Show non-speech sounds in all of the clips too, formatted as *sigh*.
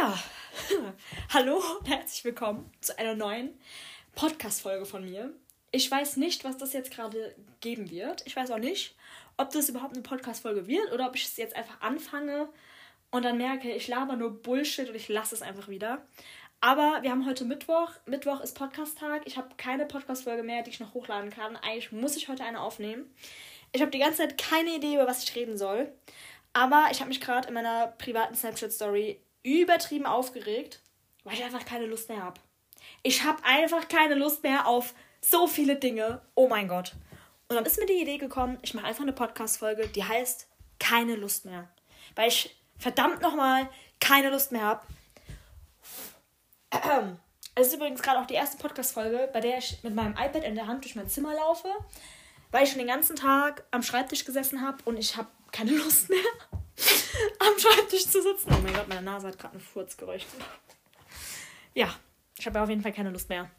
*laughs* Hallo und herzlich willkommen zu einer neuen Podcast-Folge von mir. Ich weiß nicht, was das jetzt gerade geben wird. Ich weiß auch nicht, ob das überhaupt eine Podcast-Folge wird oder ob ich es jetzt einfach anfange und dann merke, ich laber nur Bullshit und ich lasse es einfach wieder. Aber wir haben heute Mittwoch. Mittwoch ist Podcast-Tag. Ich habe keine Podcast-Folge mehr, die ich noch hochladen kann. Eigentlich muss ich heute eine aufnehmen. Ich habe die ganze Zeit keine Idee, über was ich reden soll. Aber ich habe mich gerade in meiner privaten Snapchat-Story übertrieben aufgeregt, weil ich einfach keine Lust mehr habe. Ich habe einfach keine Lust mehr auf so viele Dinge. Oh mein Gott. Und dann ist mir die Idee gekommen, ich mache einfach eine Podcast-Folge, die heißt Keine Lust mehr. Weil ich verdammt nochmal keine Lust mehr habe. *clears throat* Es ist übrigens gerade auch die erste Podcast-Folge, bei der ich mit meinem iPad in der Hand durch mein Zimmer laufe, weil ich schon den ganzen Tag am Schreibtisch gesessen habe und ich habe keine Lust mehr, *laughs* am Schreibtisch zu sitzen. Oh mein Gott, meine Nase hat gerade einen Furz geröcht. Ja, ich habe auf jeden Fall keine Lust mehr.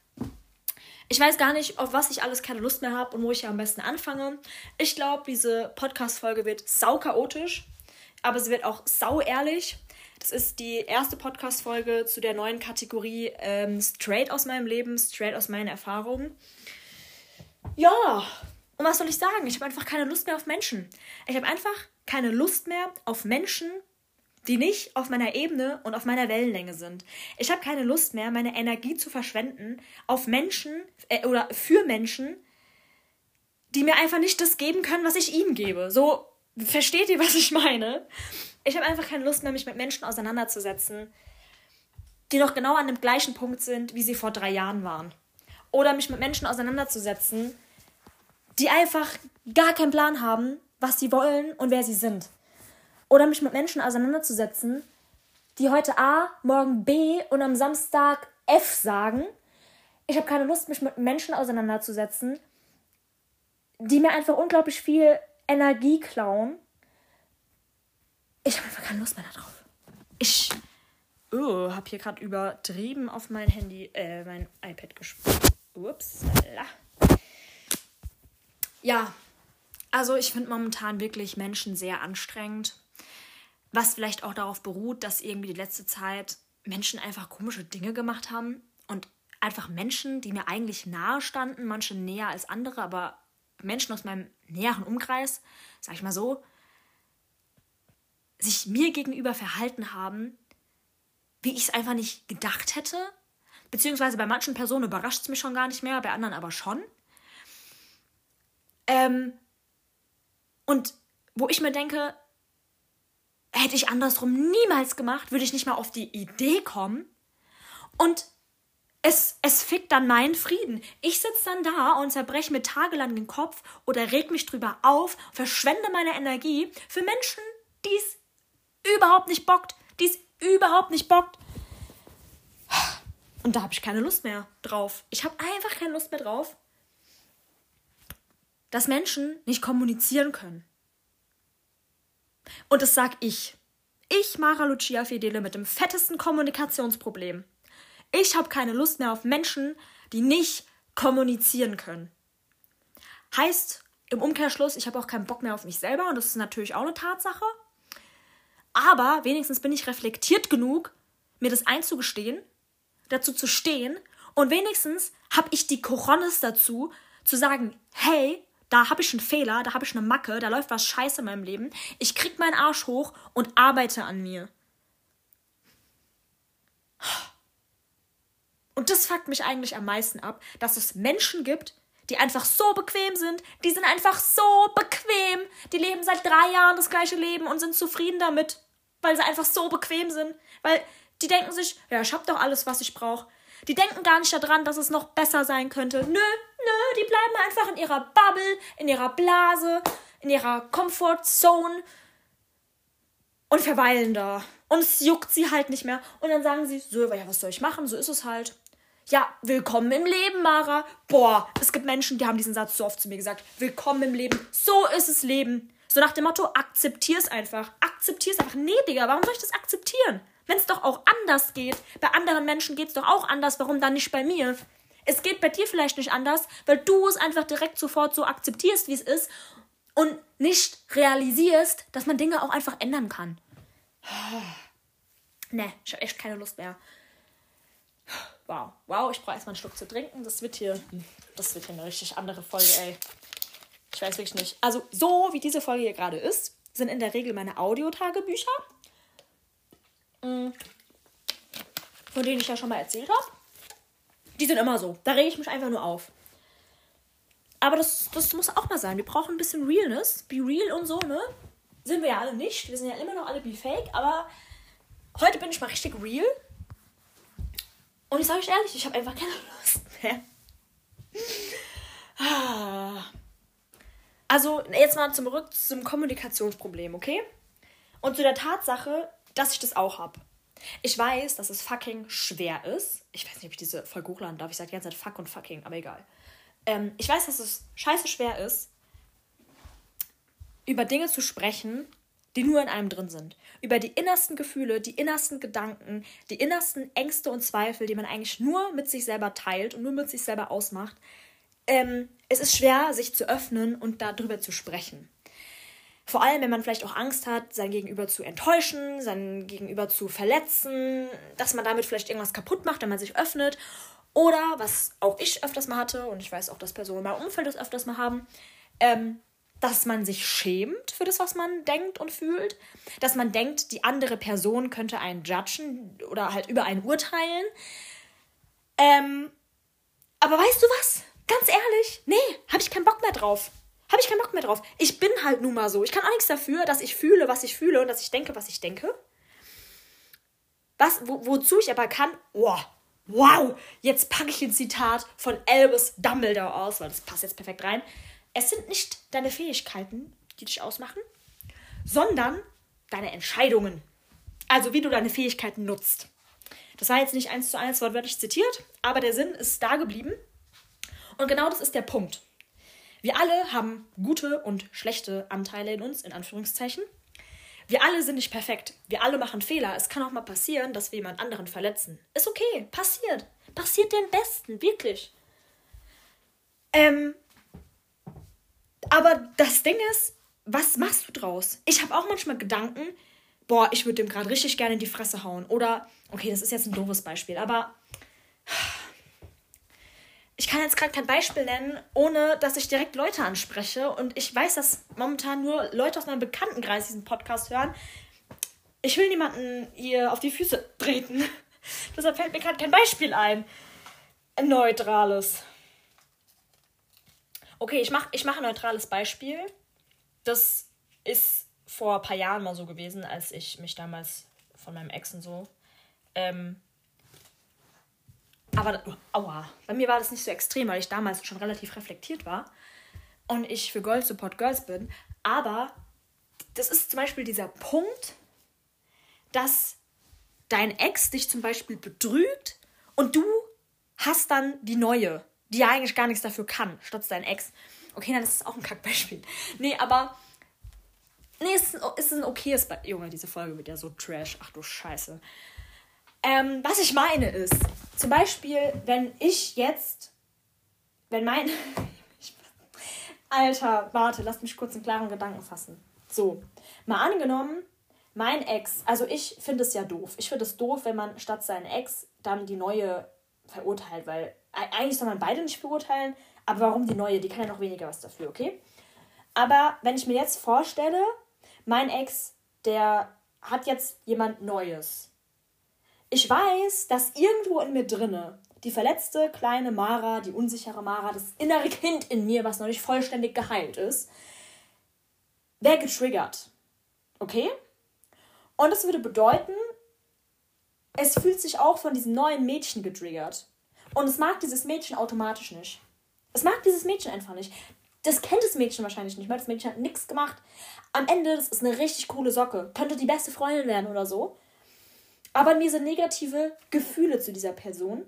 Ich weiß gar nicht, auf was ich alles keine Lust mehr habe und wo ich ja am besten anfange. Ich glaube, diese Podcast-Folge wird sau chaotisch, aber sie wird auch sau ehrlich. Das ist die erste Podcast-Folge zu der neuen Kategorie ähm, Straight aus meinem Leben, Straight aus meinen Erfahrungen. Ja, und was soll ich sagen? Ich habe einfach keine Lust mehr auf Menschen. Ich habe einfach keine Lust mehr auf Menschen, die nicht auf meiner Ebene und auf meiner Wellenlänge sind. Ich habe keine Lust mehr, meine Energie zu verschwenden auf Menschen äh, oder für Menschen, die mir einfach nicht das geben können, was ich ihnen gebe. So, versteht ihr, was ich meine? Ich habe einfach keine Lust mehr, mich mit Menschen auseinanderzusetzen, die noch genau an dem gleichen Punkt sind, wie sie vor drei Jahren waren. Oder mich mit Menschen auseinanderzusetzen, die einfach gar keinen Plan haben, was sie wollen und wer sie sind. Oder mich mit Menschen auseinanderzusetzen, die heute A, morgen B und am Samstag F sagen. Ich habe keine Lust, mich mit Menschen auseinanderzusetzen, die mir einfach unglaublich viel Energie klauen. Ich habe einfach keine Lust mehr darauf. Ich oh, habe hier gerade übertrieben auf mein Handy, äh, mein iPad gesprochen. Ups. Ja, also ich finde momentan wirklich Menschen sehr anstrengend. Was vielleicht auch darauf beruht, dass irgendwie die letzte Zeit Menschen einfach komische Dinge gemacht haben und einfach Menschen, die mir eigentlich nahe standen, manche näher als andere, aber Menschen aus meinem näheren Umkreis, sag ich mal so, sich mir gegenüber verhalten haben, wie ich es einfach nicht gedacht hätte. Beziehungsweise bei manchen Personen überrascht es mich schon gar nicht mehr, bei anderen aber schon. Ähm, und wo ich mir denke, hätte ich andersrum niemals gemacht, würde ich nicht mal auf die Idee kommen. Und es, es fickt dann meinen Frieden. Ich sitze dann da und zerbreche mir tagelang den Kopf oder reg mich drüber auf, verschwende meine Energie für Menschen, die es überhaupt nicht bockt, die es überhaupt nicht bockt. Und da habe ich keine Lust mehr drauf. Ich habe einfach keine Lust mehr drauf dass Menschen nicht kommunizieren können. Und das sag ich. Ich, Mara Lucia Fedele, mit dem fettesten Kommunikationsproblem. Ich habe keine Lust mehr auf Menschen, die nicht kommunizieren können. Heißt im Umkehrschluss, ich habe auch keinen Bock mehr auf mich selber und das ist natürlich auch eine Tatsache. Aber wenigstens bin ich reflektiert genug, mir das einzugestehen, dazu zu stehen und wenigstens habe ich die Coronis dazu, zu sagen, hey, da habe ich einen Fehler, da habe ich eine Macke, da läuft was scheiße in meinem Leben. Ich krieg meinen Arsch hoch und arbeite an mir. Und das fuckt mich eigentlich am meisten ab, dass es Menschen gibt, die einfach so bequem sind. Die sind einfach so bequem. Die leben seit drei Jahren das gleiche Leben und sind zufrieden damit, weil sie einfach so bequem sind. Weil die denken sich, ja, ich hab doch alles, was ich brauche. Die denken gar nicht daran, dass es noch besser sein könnte. Nö, die bleiben einfach in ihrer Bubble, in ihrer Blase, in ihrer Comfort Zone und verweilen da. Und es juckt sie halt nicht mehr. Und dann sagen sie, so, ja, was soll ich machen? So ist es halt. Ja, willkommen im Leben, Mara. Boah, es gibt Menschen, die haben diesen Satz so oft zu mir gesagt. Willkommen im Leben. So ist es Leben. So nach dem Motto, akzeptier's einfach. Akzeptier's einfach. Nee, Digga, warum soll ich das akzeptieren? Wenn es doch auch anders geht. Bei anderen Menschen geht es doch auch anders. Warum dann nicht bei mir? Es geht bei dir vielleicht nicht anders, weil du es einfach direkt sofort so akzeptierst, wie es ist und nicht realisierst, dass man Dinge auch einfach ändern kann. *sighs* Ne, ich habe echt keine Lust mehr. Wow, wow, ich brauche erstmal einen Schluck zu trinken. Das wird hier, das wird hier eine richtig andere Folge, ey. Ich weiß wirklich nicht. Also, so wie diese Folge hier gerade ist, sind in der Regel meine Audiotagebücher. Mm. Von denen ich ja schon mal erzählt habe. Die sind immer so. Da rege ich mich einfach nur auf. Aber das, das muss auch mal sein. Wir brauchen ein bisschen Realness. Be real und so, ne? Sind wir ja alle nicht. Wir sind ja immer noch alle be fake. Aber heute bin ich mal richtig real. Und ich sage euch ehrlich, ich habe einfach keine Lust mehr. Ah. Also, jetzt mal zurück zum Kommunikationsproblem, okay? Und zu der Tatsache, dass ich das auch habe. Ich weiß, dass es fucking schwer ist. Ich weiß nicht, ob ich diese Folge hochladen darf. Ich sage die ganze Zeit fuck und fucking, aber egal. Ähm, ich weiß, dass es scheiße schwer ist, über Dinge zu sprechen, die nur in einem drin sind. Über die innersten Gefühle, die innersten Gedanken, die innersten Ängste und Zweifel, die man eigentlich nur mit sich selber teilt und nur mit sich selber ausmacht. Ähm, es ist schwer, sich zu öffnen und darüber zu sprechen. Vor allem, wenn man vielleicht auch Angst hat, sein Gegenüber zu enttäuschen, sein Gegenüber zu verletzen, dass man damit vielleicht irgendwas kaputt macht, wenn man sich öffnet. Oder, was auch ich öfters mal hatte, und ich weiß auch, dass Personen in meinem Umfeld das öfters mal haben, ähm, dass man sich schämt für das, was man denkt und fühlt. Dass man denkt, die andere Person könnte einen judgen oder halt über einen urteilen. Ähm, aber weißt du was? Ganz ehrlich, nee, habe ich keinen Bock mehr drauf. Habe ich keinen Bock mehr drauf. Ich bin halt nun mal so. Ich kann auch nichts dafür, dass ich fühle, was ich fühle und dass ich denke, was ich denke. Was, wo, wozu ich aber kann, oh, wow, jetzt packe ich ein Zitat von Albus Dumbledore aus, weil das passt jetzt perfekt rein. Es sind nicht deine Fähigkeiten, die dich ausmachen, sondern deine Entscheidungen. Also wie du deine Fähigkeiten nutzt. Das war jetzt nicht eins zu eins wortwörtlich zitiert, aber der Sinn ist da geblieben. Und genau das ist der Punkt. Wir alle haben gute und schlechte Anteile in uns, in Anführungszeichen. Wir alle sind nicht perfekt. Wir alle machen Fehler. Es kann auch mal passieren, dass wir jemand anderen verletzen. Ist okay. Passiert. Passiert den Besten. Wirklich. Ähm, aber das Ding ist, was machst du draus? Ich habe auch manchmal Gedanken, boah, ich würde dem gerade richtig gerne in die Fresse hauen. Oder, okay, das ist jetzt ein doofes Beispiel, aber ich kann jetzt gerade kein Beispiel nennen, ohne dass ich direkt Leute anspreche. Und ich weiß, dass momentan nur Leute aus meinem Bekanntenkreis diesen Podcast hören. Ich will niemanden hier auf die Füße treten. *laughs* Deshalb fällt mir gerade kein Beispiel ein. Ein neutrales. Okay, ich mache ich mach ein neutrales Beispiel. Das ist vor ein paar Jahren mal so gewesen, als ich mich damals von meinem Ex und so ähm, aber, aua, bei mir war das nicht so extrem, weil ich damals schon relativ reflektiert war und ich für Girls Support Girls bin. Aber das ist zum Beispiel dieser Punkt, dass dein Ex dich zum Beispiel betrügt und du hast dann die neue, die ja eigentlich gar nichts dafür kann, statt dein Ex. Okay, dann ist es auch ein Kackbeispiel. Nee, aber. Nee, es ist ein okayes Be Junge, diese Folge wird ja so trash. Ach du Scheiße. Ähm, was ich meine ist, zum Beispiel, wenn ich jetzt, wenn mein. *laughs* Alter, warte, lass mich kurz einen klaren Gedanken fassen. So, mal angenommen, mein Ex, also ich finde es ja doof. Ich finde es doof, wenn man statt seinen Ex dann die neue verurteilt, weil eigentlich soll man beide nicht verurteilen, aber warum die neue? Die kann ja noch weniger was dafür, okay? Aber wenn ich mir jetzt vorstelle, mein Ex, der hat jetzt jemand Neues ich weiß, dass irgendwo in mir drinne die verletzte kleine Mara, die unsichere Mara, das innere Kind in mir, was noch nicht vollständig geheilt ist, wäre getriggert. Okay? Und das würde bedeuten, es fühlt sich auch von diesem neuen Mädchen getriggert. Und es mag dieses Mädchen automatisch nicht. Es mag dieses Mädchen einfach nicht. Das kennt das Mädchen wahrscheinlich nicht, weil das Mädchen hat nichts gemacht. Am Ende, das ist eine richtig coole Socke. Könnte die beste Freundin werden oder so. Aber mir sind negative Gefühle zu dieser Person.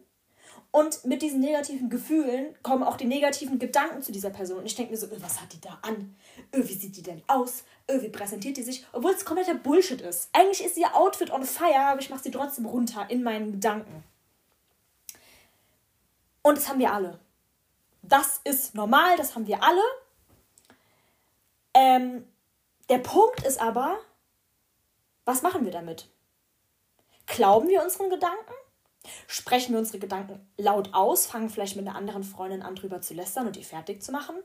Und mit diesen negativen Gefühlen kommen auch die negativen Gedanken zu dieser Person. Und ich denke mir so, was hat die da an? Wie sieht die denn aus? Wie präsentiert die sich? Obwohl es kompletter Bullshit ist. Eigentlich ist ihr Outfit on fire, aber ich mache sie trotzdem runter in meinen Gedanken. Und das haben wir alle. Das ist normal, das haben wir alle. Ähm, der Punkt ist aber, was machen wir damit? Glauben wir unseren Gedanken? Sprechen wir unsere Gedanken laut aus, fangen vielleicht mit einer anderen Freundin an, drüber zu lästern und die fertig zu machen?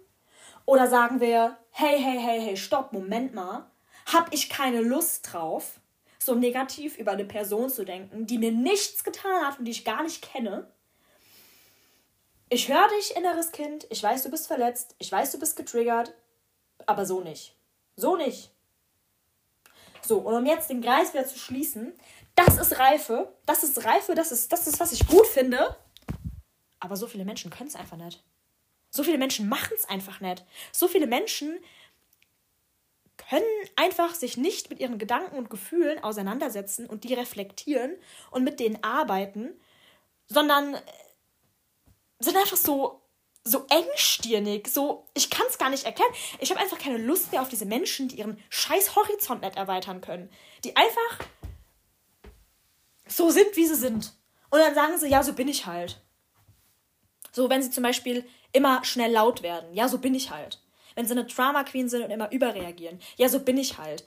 Oder sagen wir, hey, hey, hey, hey, stopp, Moment mal, hab ich keine Lust drauf, so negativ über eine Person zu denken, die mir nichts getan hat und die ich gar nicht kenne? Ich höre dich, inneres Kind, ich weiß, du bist verletzt, ich weiß, du bist getriggert, aber so nicht. So nicht. So, und um jetzt den Kreis wieder zu schließen, das ist Reife, das ist Reife, das ist, das ist, was ich gut finde. Aber so viele Menschen können es einfach nicht. So viele Menschen machen es einfach nicht. So viele Menschen können einfach sich nicht mit ihren Gedanken und Gefühlen auseinandersetzen und die reflektieren und mit denen arbeiten, sondern äh, sind einfach so so engstirnig, so ich kann es gar nicht erklären. Ich habe einfach keine Lust mehr auf diese Menschen, die ihren scheiß Horizont nicht erweitern können, die einfach so sind, wie sie sind. Und dann sagen sie, ja, so bin ich halt. So, wenn sie zum Beispiel immer schnell laut werden, ja, so bin ich halt. Wenn sie eine Drama Queen sind und immer überreagieren, ja, so bin ich halt.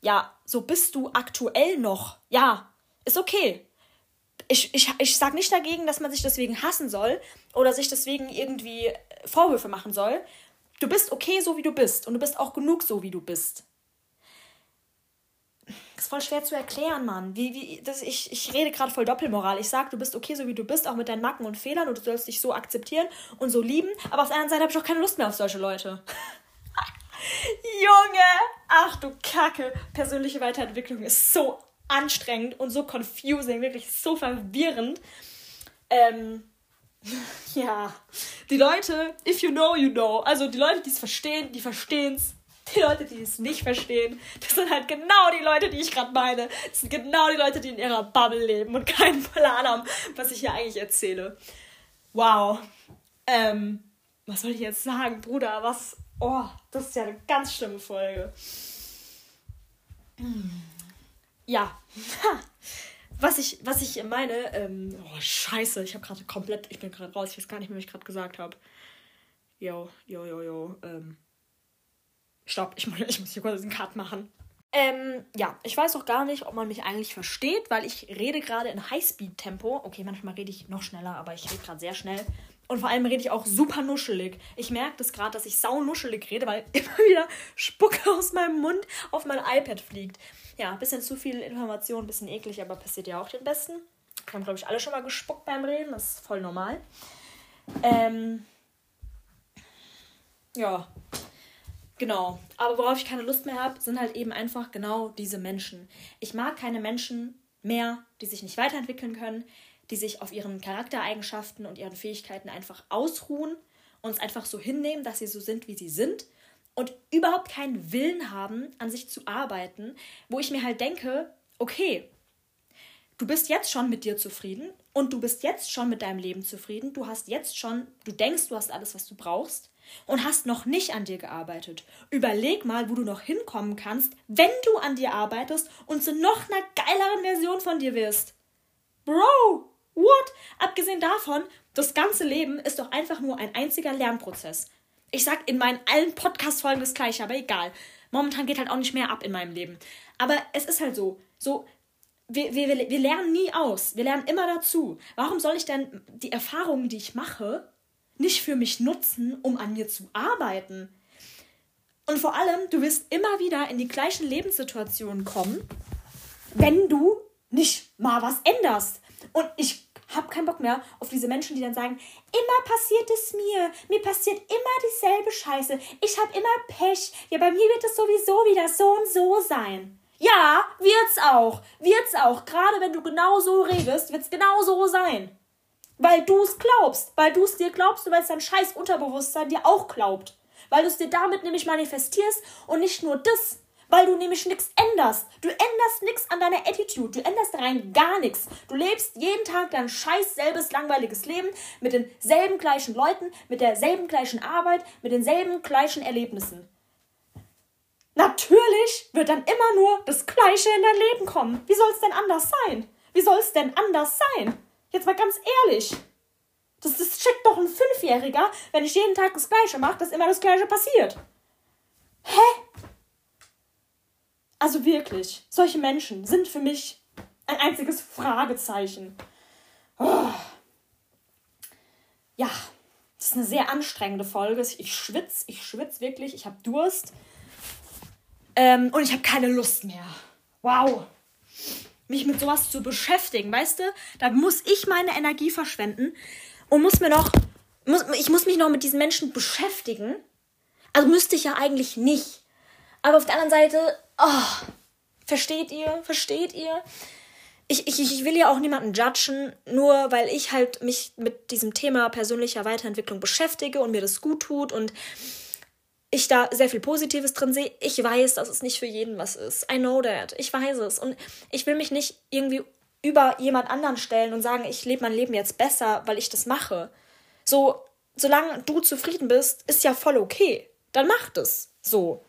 Ja, so bist du aktuell noch. Ja, ist okay. Ich, ich, ich sag nicht dagegen, dass man sich deswegen hassen soll oder sich deswegen irgendwie Vorwürfe machen soll. Du bist okay, so wie du bist. Und du bist auch genug, so wie du bist. Ist voll schwer zu erklären, Mann. Wie, wie, das, ich, ich rede gerade voll Doppelmoral. Ich sag, du bist okay, so wie du bist, auch mit deinen Macken und Fehlern und du sollst dich so akzeptieren und so lieben. Aber auf der anderen Seite habe ich auch keine Lust mehr auf solche Leute. *laughs* Junge! Ach du Kacke! Persönliche Weiterentwicklung ist so anstrengend und so confusing, wirklich so verwirrend. Ähm, *laughs* ja, die Leute, if you know, you know. Also die Leute, die es verstehen, die verstehen es. *laughs* Die Leute, die es nicht verstehen, das sind halt genau die Leute, die ich gerade meine. Das sind genau die Leute, die in ihrer Bubble leben und *laughs* keinen Plan haben, was ich hier eigentlich erzähle. Wow. Ähm, was soll ich jetzt sagen, Bruder? Was? Oh, das ist ja eine ganz schlimme Folge. Ja. *laughs* was ich, was ich meine, ähm, oh, scheiße, ich habe gerade komplett, ich bin gerade raus, ich weiß gar nicht mehr, was ich gerade gesagt habe. Jo, jo, jo, jo, ähm. Stopp, ich, ich muss hier kurz einen Cut machen. Ähm, ja, ich weiß auch gar nicht, ob man mich eigentlich versteht, weil ich rede gerade in Highspeed-Tempo. Okay, manchmal rede ich noch schneller, aber ich rede gerade sehr schnell. Und vor allem rede ich auch super nuschelig. Ich merke das gerade, dass ich sau nuschelig rede, weil *laughs* immer wieder Spucke aus meinem Mund auf mein iPad fliegt. Ja, bisschen zu viel Information, bisschen eklig, aber passiert ja auch den Besten. Wir haben, glaube ich, alle schon mal gespuckt beim Reden, das ist voll normal. Ähm, ja, Genau. Aber worauf ich keine Lust mehr habe, sind halt eben einfach genau diese Menschen. Ich mag keine Menschen mehr, die sich nicht weiterentwickeln können, die sich auf ihren Charaktereigenschaften und ihren Fähigkeiten einfach ausruhen und es einfach so hinnehmen, dass sie so sind, wie sie sind und überhaupt keinen Willen haben, an sich zu arbeiten, wo ich mir halt denke, okay, du bist jetzt schon mit dir zufrieden und du bist jetzt schon mit deinem Leben zufrieden, du hast jetzt schon, du denkst, du hast alles, was du brauchst und hast noch nicht an dir gearbeitet. Überleg mal, wo du noch hinkommen kannst, wenn du an dir arbeitest und zu noch einer geileren Version von dir wirst. Bro, what? Abgesehen davon, das ganze Leben ist doch einfach nur ein einziger Lernprozess. Ich sag in meinen allen Podcast-Folgen das gleiche, aber egal. Momentan geht halt auch nicht mehr ab in meinem Leben. Aber es ist halt so, so, wir, wir, wir lernen nie aus. Wir lernen immer dazu. Warum soll ich denn die Erfahrungen, die ich mache, nicht für mich nutzen, um an mir zu arbeiten. Und vor allem, du wirst immer wieder in die gleichen Lebenssituationen kommen, wenn du nicht mal was änderst. Und ich habe keinen Bock mehr auf diese Menschen, die dann sagen, immer passiert es mir, mir passiert immer dieselbe Scheiße, ich habe immer Pech, ja, bei mir wird es sowieso wieder so und so sein. Ja, wird's auch, wird's auch, gerade wenn du genau so redest, wird's genau so sein. Weil du es glaubst. Weil du es dir glaubst und weil es dein scheiß Unterbewusstsein dir auch glaubt. Weil du es dir damit nämlich manifestierst und nicht nur das. Weil du nämlich nichts änderst. Du änderst nichts an deiner Attitude. Du änderst rein gar nichts. Du lebst jeden Tag dein scheiß selbes langweiliges Leben mit denselben gleichen Leuten, mit derselben gleichen Arbeit, mit denselben gleichen Erlebnissen. Natürlich wird dann immer nur das Gleiche in dein Leben kommen. Wie soll es denn anders sein? Wie soll es denn anders sein? Jetzt mal ganz ehrlich. Das, das checkt doch ein Fünfjähriger, wenn ich jeden Tag das Gleiche mache, dass immer das Gleiche passiert. Hä? Also wirklich, solche Menschen sind für mich ein einziges Fragezeichen. Oh. Ja, das ist eine sehr anstrengende Folge. Ich schwitze, ich schwitze wirklich, ich habe Durst. Ähm, und ich habe keine Lust mehr. Wow. Mich mit sowas zu beschäftigen, weißt du? Da muss ich meine Energie verschwenden und muss mir noch. Muss, ich muss mich noch mit diesen Menschen beschäftigen. Also müsste ich ja eigentlich nicht. Aber auf der anderen Seite, oh, versteht ihr? Versteht ihr? ich, ich, ich will ja auch niemanden judgen, nur weil ich halt mich mit diesem Thema persönlicher Weiterentwicklung beschäftige und mir das gut tut und ich da sehr viel Positives drin sehe. Ich weiß, dass es nicht für jeden was ist. I know that. Ich weiß es. Und ich will mich nicht irgendwie über jemand anderen stellen und sagen, ich lebe mein Leben jetzt besser, weil ich das mache. So, solange du zufrieden bist, ist ja voll okay. Dann mach das. So.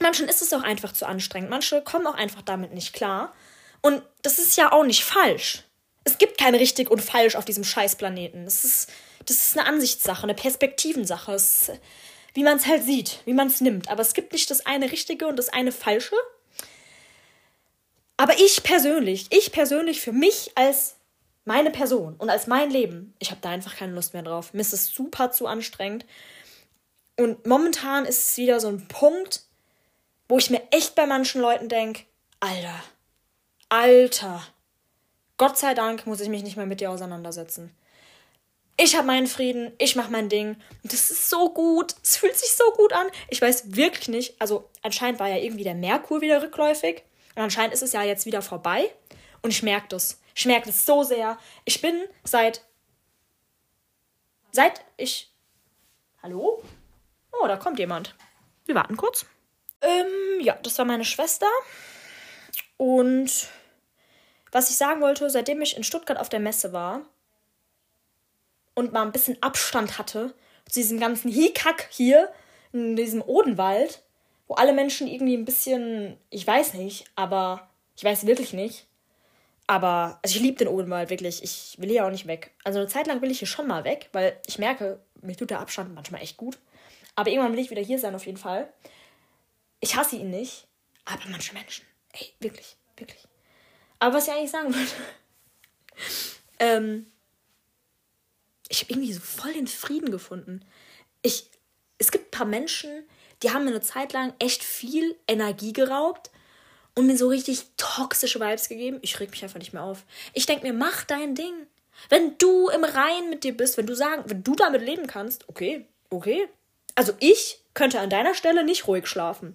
Manchen ist es auch einfach zu anstrengend. Manche kommen auch einfach damit nicht klar. Und das ist ja auch nicht falsch. Es gibt kein richtig und falsch auf diesem Scheißplaneten. Das ist, das ist eine Ansichtssache, eine Perspektivensache. Es, wie man es halt sieht, wie man es nimmt. Aber es gibt nicht das eine Richtige und das eine Falsche. Aber ich persönlich, ich persönlich für mich als meine Person und als mein Leben, ich habe da einfach keine Lust mehr drauf. Mir ist es super zu anstrengend. Und momentan ist es wieder so ein Punkt, wo ich mir echt bei manchen Leuten denke, Alter, Alter, Gott sei Dank muss ich mich nicht mehr mit dir auseinandersetzen. Ich habe meinen Frieden, ich mache mein Ding. Und das ist so gut. Es fühlt sich so gut an. Ich weiß wirklich nicht. Also, anscheinend war ja irgendwie der Merkur wieder rückläufig. Und anscheinend ist es ja jetzt wieder vorbei. Und ich merke das. Ich merke das so sehr. Ich bin seit. Seit ich. Hallo? Oh, da kommt jemand. Wir warten kurz. Ähm, ja, das war meine Schwester. Und was ich sagen wollte, seitdem ich in Stuttgart auf der Messe war und mal ein bisschen Abstand hatte zu diesem ganzen Hickhack hier in diesem Odenwald, wo alle Menschen irgendwie ein bisschen, ich weiß nicht, aber ich weiß wirklich nicht. Aber, also ich liebe den Odenwald wirklich. Ich will hier auch nicht weg. Also eine Zeit lang will ich hier schon mal weg, weil ich merke, mir tut der Abstand manchmal echt gut. Aber irgendwann will ich wieder hier sein, auf jeden Fall. Ich hasse ihn nicht, aber manche Menschen. Ey, wirklich, wirklich. Aber was ich eigentlich sagen *laughs* wollte, ähm, ich habe irgendwie so voll den Frieden gefunden. Ich, es gibt ein paar Menschen, die haben mir eine Zeit lang echt viel Energie geraubt und mir so richtig toxische Vibes gegeben. Ich reg mich einfach nicht mehr auf. Ich denke mir, mach dein Ding. Wenn du im Reinen mit dir bist, wenn du sagen, wenn du damit leben kannst, okay, okay. Also ich könnte an deiner Stelle nicht ruhig schlafen.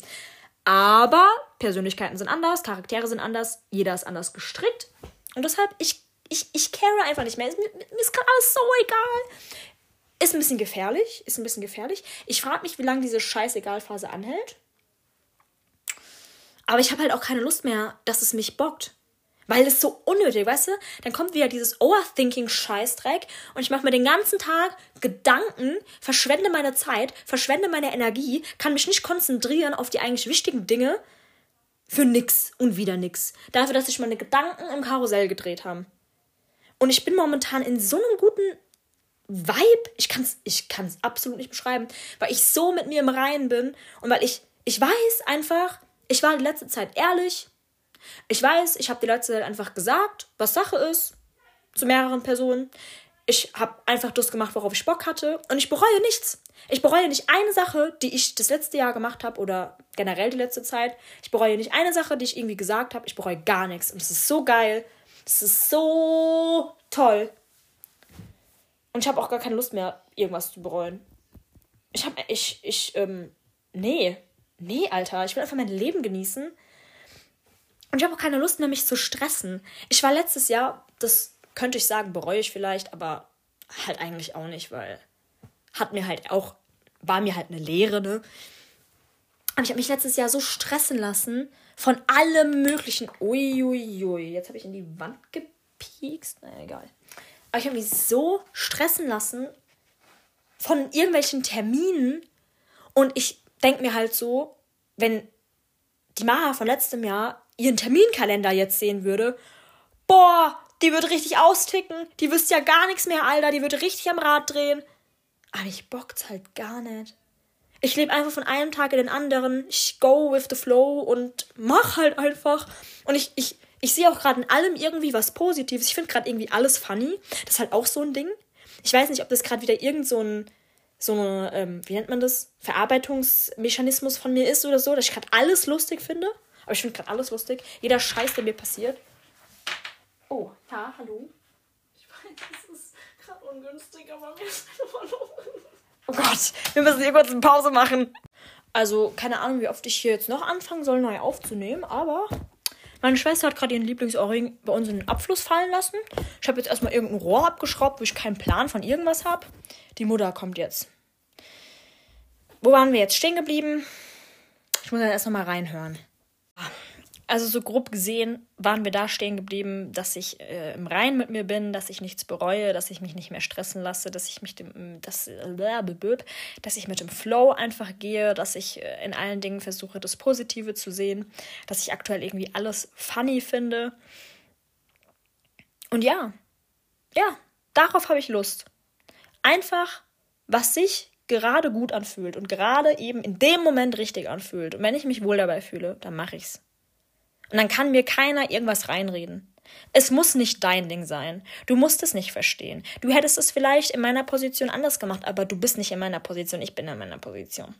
Aber Persönlichkeiten sind anders, Charaktere sind anders, jeder ist anders gestrickt. Und deshalb, ich, ich, ich care einfach nicht mehr. Mir, mir ist gerade alles so egal. Ist ein bisschen gefährlich, ist ein bisschen gefährlich. Ich frage mich, wie lange diese Scheißegal-Phase anhält. Aber ich habe halt auch keine Lust mehr, dass es mich bockt. Weil es so unnötig, weißt du? Dann kommt wieder dieses Overthinking-Scheißdreck und ich mache mir den ganzen Tag Gedanken, verschwende meine Zeit, verschwende meine Energie, kann mich nicht konzentrieren auf die eigentlich wichtigen Dinge für nix und wieder nix. Dafür, dass sich meine Gedanken im Karussell gedreht haben. Und ich bin momentan in so einem guten Vibe. Ich kann es ich kann's absolut nicht beschreiben, weil ich so mit mir im Reinen bin und weil ich, ich weiß einfach, ich war die letzte Zeit ehrlich, ich weiß, ich habe die letzte Zeit einfach gesagt, was Sache ist, zu mehreren Personen. Ich habe einfach das gemacht, worauf ich Bock hatte. Und ich bereue nichts. Ich bereue nicht eine Sache, die ich das letzte Jahr gemacht habe oder generell die letzte Zeit. Ich bereue nicht eine Sache, die ich irgendwie gesagt habe. Ich bereue gar nichts. Und es ist so geil. Es ist so toll. Und ich habe auch gar keine Lust mehr, irgendwas zu bereuen. Ich habe, ich, ich, ähm, nee. Nee, Alter. Ich will einfach mein Leben genießen. Und ich habe auch keine Lust mehr, mich zu stressen. Ich war letztes Jahr, das könnte ich sagen, bereue ich vielleicht, aber halt eigentlich auch nicht, weil hat mir halt auch, war mir halt eine Lehre, ne? Aber ich habe mich letztes Jahr so stressen lassen von allem möglichen. Uiuiui, jetzt habe ich in die Wand gepiekst. Na egal. Aber ich habe mich so stressen lassen von irgendwelchen Terminen. Und ich denke mir halt so, wenn die Maha von letztem Jahr ihren Terminkalender jetzt sehen würde, boah, die wird richtig austicken, die wüsste ja gar nichts mehr, Alter, die würde richtig am Rad drehen. Aber ich bockt's halt gar nicht. Ich lebe einfach von einem Tag in den anderen. Ich go with the flow und mach halt einfach. Und ich, ich, ich sehe auch gerade in allem irgendwie was Positives. Ich finde gerade irgendwie alles funny. Das ist halt auch so ein Ding. Ich weiß nicht, ob das gerade wieder irgend so ein, so eine, ähm, wie nennt man das? Verarbeitungsmechanismus von mir ist oder so, dass ich gerade alles lustig finde. Aber ich finde gerade alles lustig. Jeder Scheiß, der mir passiert. Oh, ja, hallo. Ich weiß, das ist gerade ungünstig, aber mir ist eine verloren. Oh Gott, wir müssen hier kurz eine Pause machen. Also, keine Ahnung, wie oft ich hier jetzt noch anfangen soll, neu aufzunehmen, aber meine Schwester hat gerade ihren Lieblingsohrring bei uns in den Abfluss fallen lassen. Ich habe jetzt erstmal irgendein Rohr abgeschraubt, wo ich keinen Plan von irgendwas habe. Die Mutter kommt jetzt. Wo waren wir jetzt stehen geblieben? Ich muss dann erst noch mal reinhören. Also so grob gesehen waren wir da stehen geblieben, dass ich äh, im Rein mit mir bin, dass ich nichts bereue, dass ich mich nicht mehr stressen lasse, dass ich mich dem, das, dass ich mit dem Flow einfach gehe, dass ich äh, in allen Dingen versuche, das Positive zu sehen, dass ich aktuell irgendwie alles funny finde. Und ja, ja, darauf habe ich Lust. Einfach, was sich gerade gut anfühlt und gerade eben in dem Moment richtig anfühlt. Und wenn ich mich wohl dabei fühle, dann mache ich's. Und dann kann mir keiner irgendwas reinreden. Es muss nicht dein Ding sein. Du musst es nicht verstehen. Du hättest es vielleicht in meiner Position anders gemacht, aber du bist nicht in meiner Position, ich bin in meiner Position.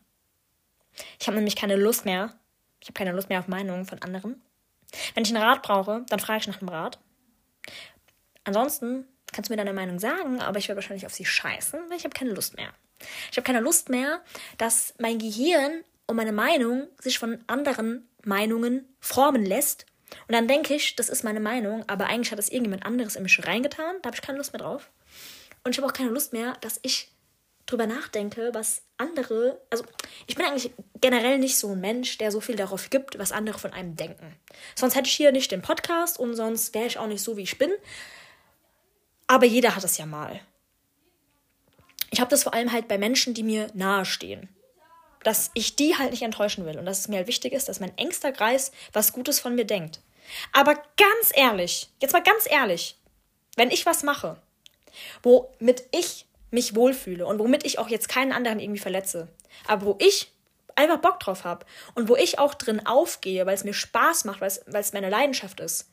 Ich habe nämlich keine Lust mehr. Ich habe keine Lust mehr auf Meinungen von anderen. Wenn ich einen Rat brauche, dann frage ich nach einem Rat. Ansonsten kannst du mir deine Meinung sagen, aber ich werde wahrscheinlich auf sie scheißen, weil ich habe keine Lust mehr. Ich habe keine Lust mehr, dass mein Gehirn und meine Meinung sich von anderen Meinungen formen lässt. Und dann denke ich, das ist meine Meinung, aber eigentlich hat das irgendjemand anderes in mich reingetan. Da habe ich keine Lust mehr drauf. Und ich habe auch keine Lust mehr, dass ich drüber nachdenke, was andere. Also, ich bin eigentlich generell nicht so ein Mensch, der so viel darauf gibt, was andere von einem denken. Sonst hätte ich hier nicht den Podcast und sonst wäre ich auch nicht so, wie ich bin. Aber jeder hat es ja mal. Ich habe das vor allem halt bei Menschen, die mir nahestehen dass ich die halt nicht enttäuschen will und dass es mir halt wichtig ist, dass mein engster Kreis was Gutes von mir denkt. Aber ganz ehrlich, jetzt mal ganz ehrlich, wenn ich was mache, womit ich mich wohlfühle und womit ich auch jetzt keinen anderen irgendwie verletze, aber wo ich einfach Bock drauf habe und wo ich auch drin aufgehe, weil es mir Spaß macht, weil es meine Leidenschaft ist,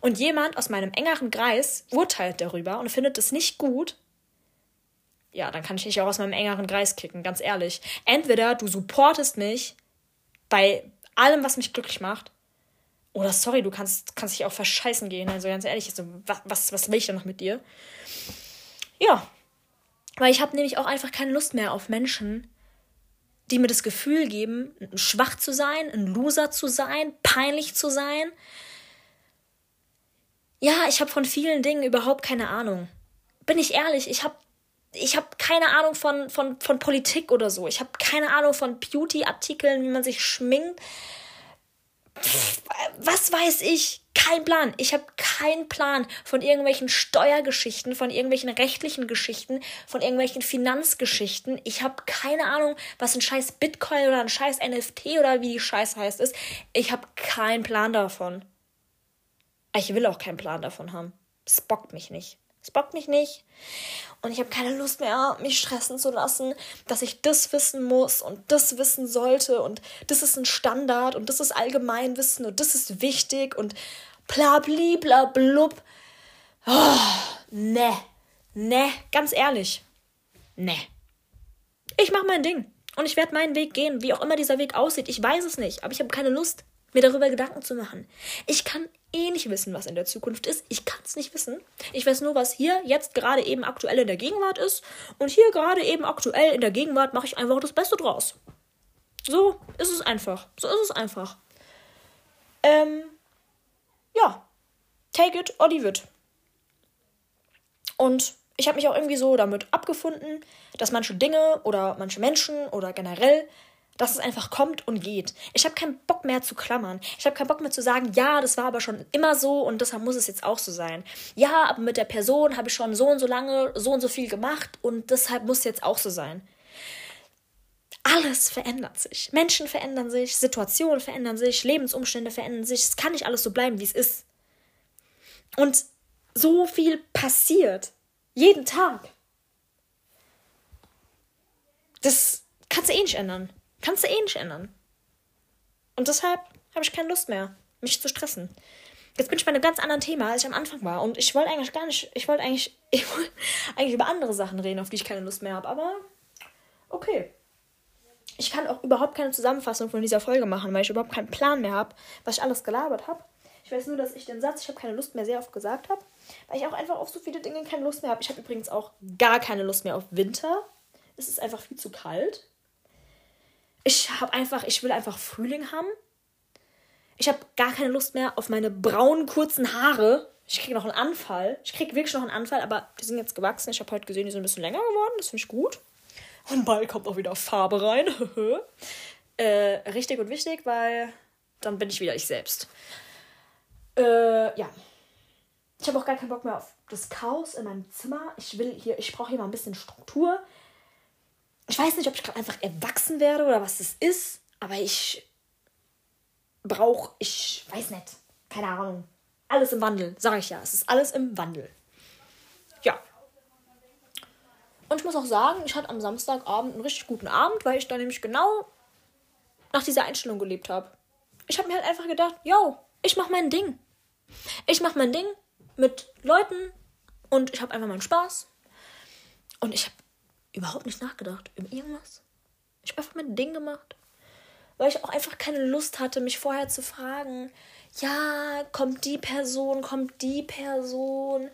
und jemand aus meinem engeren Kreis urteilt darüber und findet es nicht gut, ja, dann kann ich dich auch aus meinem engeren Kreis kicken, ganz ehrlich. Entweder du supportest mich bei allem, was mich glücklich macht, oder sorry, du kannst, kannst dich auch verscheißen gehen. Also ganz ehrlich, also, was, was will ich denn noch mit dir? Ja, weil ich habe nämlich auch einfach keine Lust mehr auf Menschen, die mir das Gefühl geben, schwach zu sein, ein Loser zu sein, peinlich zu sein. Ja, ich habe von vielen Dingen überhaupt keine Ahnung. Bin ich ehrlich, ich habe ich habe keine Ahnung von, von, von Politik oder so. Ich habe keine Ahnung von Beauty-Artikeln, wie man sich schminkt. was weiß ich? Kein Plan. Ich habe keinen Plan von irgendwelchen Steuergeschichten, von irgendwelchen rechtlichen Geschichten, von irgendwelchen Finanzgeschichten. Ich habe keine Ahnung, was ein scheiß Bitcoin oder ein scheiß NFT oder wie die Scheiße heißt ist. Ich habe keinen Plan davon. Ich will auch keinen Plan davon haben. Es bockt mich nicht. Es bockt mich nicht. Und ich habe keine Lust mehr, mich stressen zu lassen, dass ich das wissen muss und das wissen sollte und das ist ein Standard und das ist Allgemeinwissen und das ist wichtig und bla bli bla blub. Oh, ne, ne, ganz ehrlich. Ne. Ich mache mein Ding und ich werde meinen Weg gehen, wie auch immer dieser Weg aussieht. Ich weiß es nicht, aber ich habe keine Lust, mir darüber Gedanken zu machen. Ich kann eh nicht wissen, was in der Zukunft ist. Ich kann es nicht wissen. Ich weiß nur, was hier jetzt gerade eben aktuell in der Gegenwart ist. Und hier gerade eben aktuell in der Gegenwart mache ich einfach das Beste draus. So ist es einfach. So ist es einfach. Ähm, ja. Take it or leave it. Und ich habe mich auch irgendwie so damit abgefunden, dass manche Dinge oder manche Menschen oder generell dass es einfach kommt und geht. Ich habe keinen Bock mehr zu klammern. Ich habe keinen Bock mehr zu sagen, ja, das war aber schon immer so und deshalb muss es jetzt auch so sein. Ja, aber mit der Person habe ich schon so und so lange, so und so viel gemacht und deshalb muss es jetzt auch so sein. Alles verändert sich. Menschen verändern sich, Situationen verändern sich, Lebensumstände verändern sich. Es kann nicht alles so bleiben, wie es ist. Und so viel passiert. Jeden Tag. Das Kannst du eh nicht ändern. Kannst du eh nicht ändern. Und deshalb habe ich keine Lust mehr, mich zu stressen. Jetzt bin ich bei einem ganz anderen Thema, als ich am Anfang war. Und ich wollte eigentlich gar nicht, ich wollte eigentlich, *laughs* ich wollte eigentlich über andere Sachen reden, auf die ich keine Lust mehr habe. Aber okay. Ich kann auch überhaupt keine Zusammenfassung von dieser Folge machen, weil ich überhaupt keinen Plan mehr habe, was ich alles gelabert habe. Ich weiß nur, dass ich den Satz, ich habe keine Lust mehr, sehr oft gesagt habe, weil ich auch einfach auf so viele Dinge keine Lust mehr habe. Ich habe übrigens auch gar keine Lust mehr auf Winter. Es ist einfach viel zu kalt. Ich habe einfach, ich will einfach Frühling haben. Ich habe gar keine Lust mehr auf meine braunen, kurzen Haare. Ich kriege noch einen Anfall. Ich kriege wirklich noch einen Anfall, aber die sind jetzt gewachsen. Ich habe heute gesehen, die sind ein bisschen länger geworden. Das finde ich gut. Und bald kommt auch wieder Farbe rein. *laughs* äh, richtig und wichtig, weil dann bin ich wieder ich selbst. Äh, ja. Ich habe auch gar keinen Bock mehr auf das Chaos in meinem Zimmer. Ich will hier, ich brauche hier mal ein bisschen Struktur. Ich weiß nicht, ob ich gerade einfach erwachsen werde oder was das ist, aber ich brauche, ich weiß nicht, keine Ahnung. Alles im Wandel, sage ich ja. Es ist alles im Wandel. Ja. Und ich muss auch sagen, ich hatte am Samstagabend einen richtig guten Abend, weil ich da nämlich genau nach dieser Einstellung gelebt habe. Ich habe mir halt einfach gedacht, yo, ich mache mein Ding. Ich mache mein Ding mit Leuten und ich habe einfach meinen Spaß. Und ich habe überhaupt nicht nachgedacht über irgendwas. Ich habe einfach mein Ding gemacht weil ich auch einfach keine Lust hatte, mich vorher zu fragen, ja, kommt die Person, kommt die Person,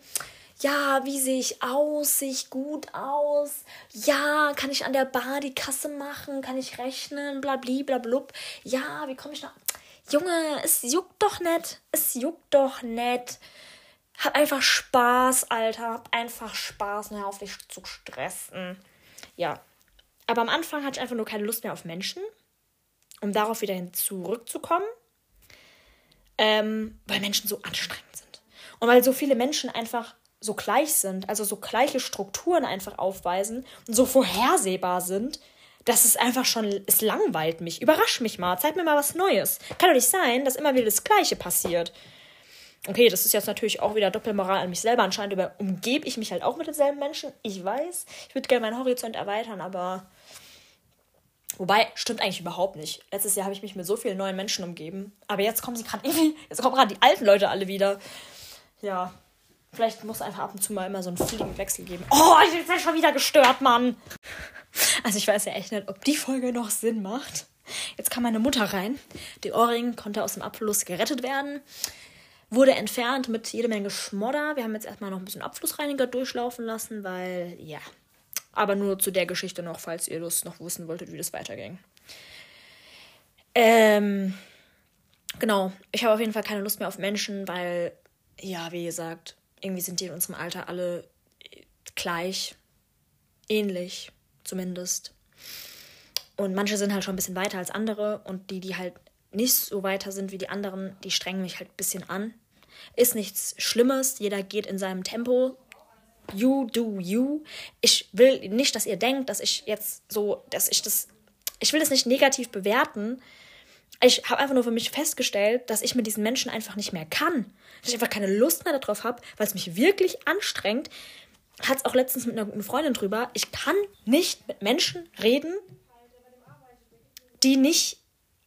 ja, wie sehe ich aus, sehe ich gut aus, ja, kann ich an der Bar die Kasse machen, kann ich rechnen, blabli, blablub, ja, wie komme ich noch, Junge, es juckt doch nicht, es juckt doch nicht. Hab einfach Spaß, Alter. Hab einfach Spaß, ne, auf dich zu stressen. Ja. Aber am Anfang hatte ich einfach nur keine Lust mehr auf Menschen um darauf wieder hin zurückzukommen, ähm, weil Menschen so anstrengend sind. Und weil so viele Menschen einfach so gleich sind, also so gleiche Strukturen einfach aufweisen und so vorhersehbar sind, dass es einfach schon, es langweilt mich. Überrasch mich mal, zeig mir mal was Neues. Kann doch nicht sein, dass immer wieder das Gleiche passiert. Okay, das ist jetzt natürlich auch wieder Doppelmoral an mich selber. Anscheinend umgebe ich mich halt auch mit denselben Menschen. Ich weiß, ich würde gerne meinen Horizont erweitern, aber Wobei, stimmt eigentlich überhaupt nicht. Letztes Jahr habe ich mich mit so vielen neuen Menschen umgeben. Aber jetzt kommen sie gerade *laughs* irgendwie, jetzt kommen gerade die alten Leute alle wieder. Ja. Vielleicht muss einfach ab und zu mal immer so einen fliegenden Wechsel geben. Oh, ich bin schon wieder gestört, Mann. Also ich weiß ja echt nicht, ob die Folge noch Sinn macht. Jetzt kam meine Mutter rein. Der Ohrring konnte aus dem Abfluss gerettet werden. Wurde entfernt mit jede Menge Schmodder. Wir haben jetzt erstmal noch ein bisschen Abflussreiniger durchlaufen lassen, weil, ja, aber nur zu der Geschichte noch, falls ihr das noch wissen wolltet, wie das weiterging. Ähm, genau. Ich habe auf jeden Fall keine Lust mehr auf Menschen, weil, ja, wie gesagt, irgendwie sind die in unserem Alter alle gleich, ähnlich zumindest. Und manche sind halt schon ein bisschen weiter als andere und die, die halt nicht so weiter sind wie die anderen, die strengen mich halt ein bisschen an. Ist nichts Schlimmes, jeder geht in seinem Tempo, you do you. Ich will nicht, dass ihr denkt, dass ich jetzt so, dass ich das, ich will das nicht negativ bewerten. Ich habe einfach nur für mich festgestellt, dass ich mit diesen Menschen einfach nicht mehr kann. Dass ich einfach keine Lust mehr darauf habe, weil es mich wirklich anstrengt. Hat es auch letztens mit einer guten Freundin drüber. Ich kann nicht mit Menschen reden, die nicht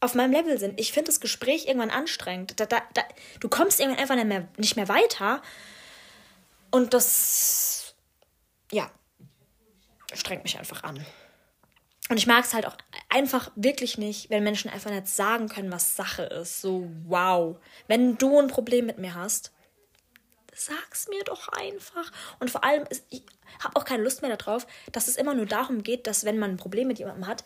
auf meinem Level sind. Ich finde das Gespräch irgendwann anstrengend. Da, da, da, du kommst irgendwann einfach nicht mehr, nicht mehr weiter. Und das, ja, strengt mich einfach an. Und ich mag es halt auch einfach wirklich nicht, wenn Menschen einfach nicht sagen können, was Sache ist. So, wow. Wenn du ein Problem mit mir hast, sag's mir doch einfach. Und vor allem, ist, ich habe auch keine Lust mehr darauf, dass es immer nur darum geht, dass wenn man ein Problem mit jemandem hat,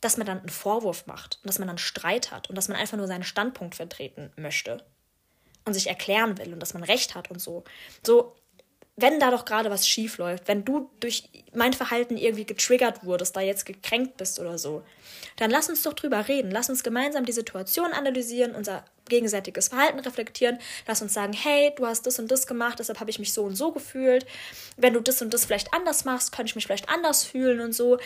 dass man dann einen Vorwurf macht und dass man dann Streit hat und dass man einfach nur seinen Standpunkt vertreten möchte und sich erklären will und dass man Recht hat und so. So, wenn da doch gerade was schief läuft, wenn du durch mein Verhalten irgendwie getriggert wurdest, da jetzt gekränkt bist oder so, dann lass uns doch drüber reden. Lass uns gemeinsam die Situation analysieren, unser gegenseitiges Verhalten reflektieren. Lass uns sagen, hey, du hast das und das gemacht, deshalb habe ich mich so und so gefühlt. Wenn du das und das vielleicht anders machst, könnte ich mich vielleicht anders fühlen und so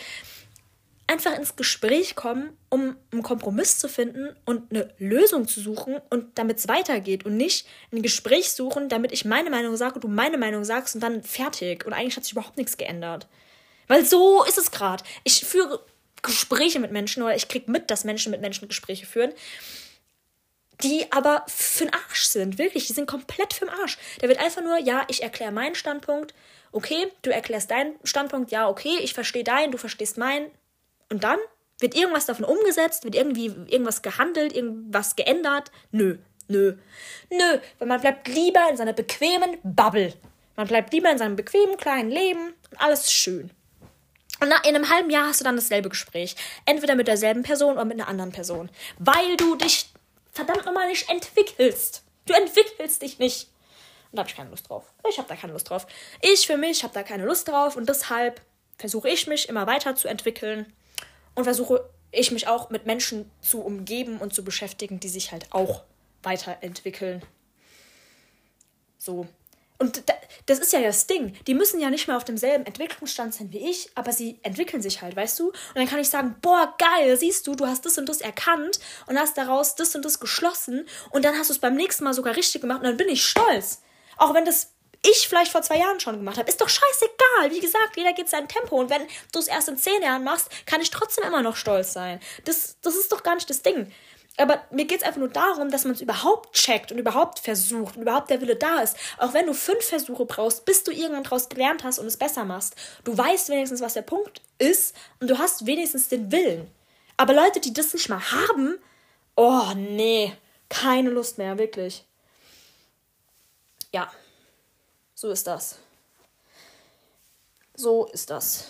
einfach ins Gespräch kommen, um einen Kompromiss zu finden und eine Lösung zu suchen und damit es weitergeht und nicht ein Gespräch suchen, damit ich meine Meinung sage und du meine Meinung sagst und dann fertig und eigentlich hat sich überhaupt nichts geändert. Weil so ist es gerade. Ich führe Gespräche mit Menschen oder ich kriege mit, dass Menschen mit Menschen Gespräche führen, die aber für den Arsch sind. Wirklich, die sind komplett für den Arsch. Da wird einfach nur, ja, ich erkläre meinen Standpunkt, okay, du erklärst deinen Standpunkt, ja, okay, ich verstehe deinen, du verstehst meinen. Und dann wird irgendwas davon umgesetzt, wird irgendwie irgendwas gehandelt, irgendwas geändert. Nö, nö, nö, weil man bleibt lieber in seiner bequemen Bubble. Man bleibt lieber in seinem bequemen kleinen Leben und alles ist schön. Und in einem halben Jahr hast du dann dasselbe Gespräch. Entweder mit derselben Person oder mit einer anderen Person. Weil du dich verdammt nochmal nicht entwickelst. Du entwickelst dich nicht. Und da habe ich keine Lust drauf. Ich habe da keine Lust drauf. Ich für mich habe da keine Lust drauf und deshalb versuche ich mich immer weiter zu entwickeln und versuche ich mich auch mit Menschen zu umgeben und zu beschäftigen, die sich halt auch weiterentwickeln. So. Und das ist ja das Ding. Die müssen ja nicht mehr auf demselben Entwicklungsstand sein wie ich, aber sie entwickeln sich halt, weißt du? Und dann kann ich sagen, boah, geil, siehst du, du hast das und das erkannt und hast daraus das und das geschlossen und dann hast du es beim nächsten Mal sogar richtig gemacht und dann bin ich stolz. Auch wenn das ich vielleicht vor zwei Jahren schon gemacht habe, ist doch scheißegal. Wie gesagt, jeder geht sein Tempo. Und wenn du es erst in zehn Jahren machst, kann ich trotzdem immer noch stolz sein. Das, das ist doch gar nicht das Ding. Aber mir geht es einfach nur darum, dass man es überhaupt checkt und überhaupt versucht und überhaupt der Wille da ist. Auch wenn du fünf Versuche brauchst, bis du irgendwann daraus gelernt hast und es besser machst. Du weißt wenigstens, was der Punkt ist und du hast wenigstens den Willen. Aber Leute, die das nicht mal haben, oh nee, keine Lust mehr, wirklich. Ja, so ist das. So ist das.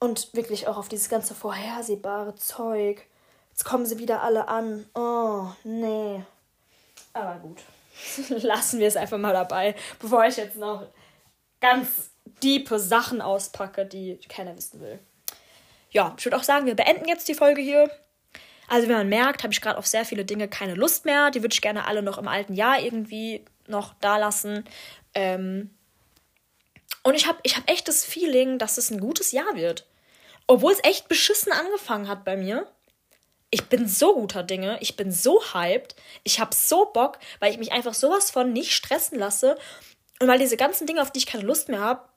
Und wirklich auch auf dieses ganze vorhersehbare Zeug. Jetzt kommen sie wieder alle an. Oh, nee. Aber gut. *laughs* Lassen wir es einfach mal dabei, bevor ich jetzt noch ganz diepe Sachen auspacke, die keiner wissen will. Ja, ich würde auch sagen, wir beenden jetzt die Folge hier. Also, wie man merkt, habe ich gerade auf sehr viele Dinge keine Lust mehr. Die würde ich gerne alle noch im alten Jahr irgendwie noch da lassen. Ähm und ich habe ich hab echt das Feeling, dass es ein gutes Jahr wird. Obwohl es echt beschissen angefangen hat bei mir ich bin so guter Dinge, ich bin so hyped, ich habe so Bock, weil ich mich einfach sowas von nicht stressen lasse und weil diese ganzen Dinge, auf die ich keine Lust mehr habe,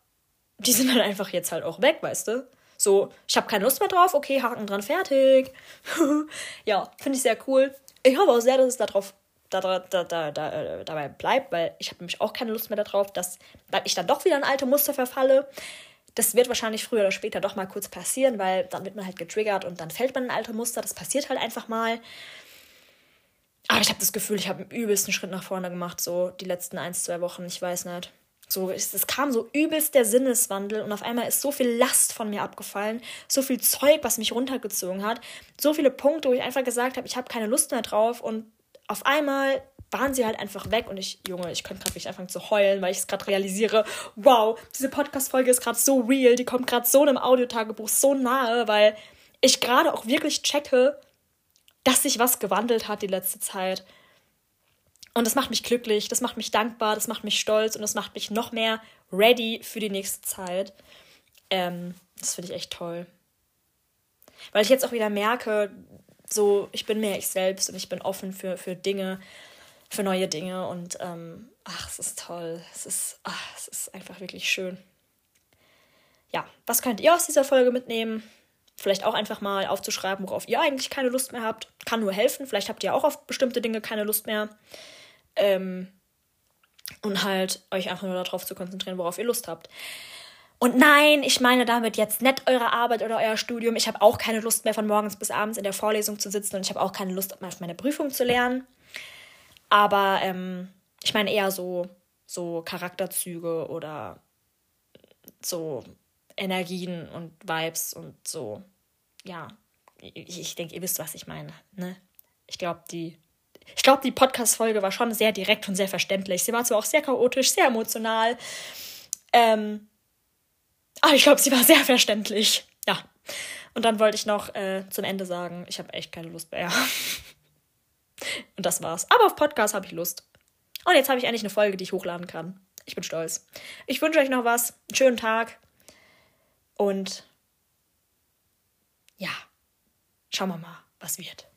die sind dann einfach jetzt halt auch weg, weißt du? So, ich habe keine Lust mehr drauf, okay, Haken dran, fertig. *laughs* ja, finde ich sehr cool. Ich hoffe auch sehr, dass es darauf da, da, da, da, äh, dabei bleibt, weil ich habe nämlich auch keine Lust mehr darauf, dass ich dann doch wieder in alte Muster verfalle das wird wahrscheinlich früher oder später doch mal kurz passieren, weil dann wird man halt getriggert und dann fällt man in alte Muster. Das passiert halt einfach mal. Aber ich habe das Gefühl, ich habe einen übelsten Schritt nach vorne gemacht, so die letzten ein, zwei Wochen. Ich weiß nicht. So, es, es kam so übelst der Sinneswandel und auf einmal ist so viel Last von mir abgefallen, so viel Zeug, was mich runtergezogen hat, so viele Punkte, wo ich einfach gesagt habe, ich habe keine Lust mehr drauf und auf einmal waren sie halt einfach weg und ich, Junge, ich könnte gerade wirklich anfangen zu heulen, weil ich es gerade realisiere, wow, diese Podcast-Folge ist gerade so real, die kommt gerade so einem Audiotagebuch so nahe, weil ich gerade auch wirklich checke, dass sich was gewandelt hat die letzte Zeit. Und das macht mich glücklich, das macht mich dankbar, das macht mich stolz und das macht mich noch mehr ready für die nächste Zeit. Ähm, das finde ich echt toll. Weil ich jetzt auch wieder merke, so, ich bin mehr ich selbst und ich bin offen für, für Dinge, für neue Dinge und ähm, ach, es ist toll. Es ist, ach, es ist einfach wirklich schön. Ja, was könnt ihr aus dieser Folge mitnehmen? Vielleicht auch einfach mal aufzuschreiben, worauf ihr eigentlich keine Lust mehr habt. Kann nur helfen. Vielleicht habt ihr auch auf bestimmte Dinge keine Lust mehr. Ähm, und halt euch einfach nur darauf zu konzentrieren, worauf ihr Lust habt. Und nein, ich meine damit jetzt nicht eure Arbeit oder euer Studium. Ich habe auch keine Lust mehr von morgens bis abends in der Vorlesung zu sitzen und ich habe auch keine Lust, auf meine Prüfung zu lernen. Aber ähm, ich meine eher so, so Charakterzüge oder so Energien und Vibes und so. Ja, ich, ich denke, ihr wisst, was ich meine. Ne? Ich glaube, die, ich glaube, die Podcast-Folge war schon sehr direkt und sehr verständlich. Sie war zwar auch sehr chaotisch, sehr emotional. Ähm, aber ich glaube, sie war sehr verständlich. Ja. Und dann wollte ich noch äh, zum Ende sagen, ich habe echt keine Lust mehr. *laughs* Und das war's. Aber auf Podcast habe ich Lust. Und jetzt habe ich endlich eine Folge, die ich hochladen kann. Ich bin stolz. Ich wünsche euch noch was. Einen schönen Tag. Und ja, schauen wir mal, was wird.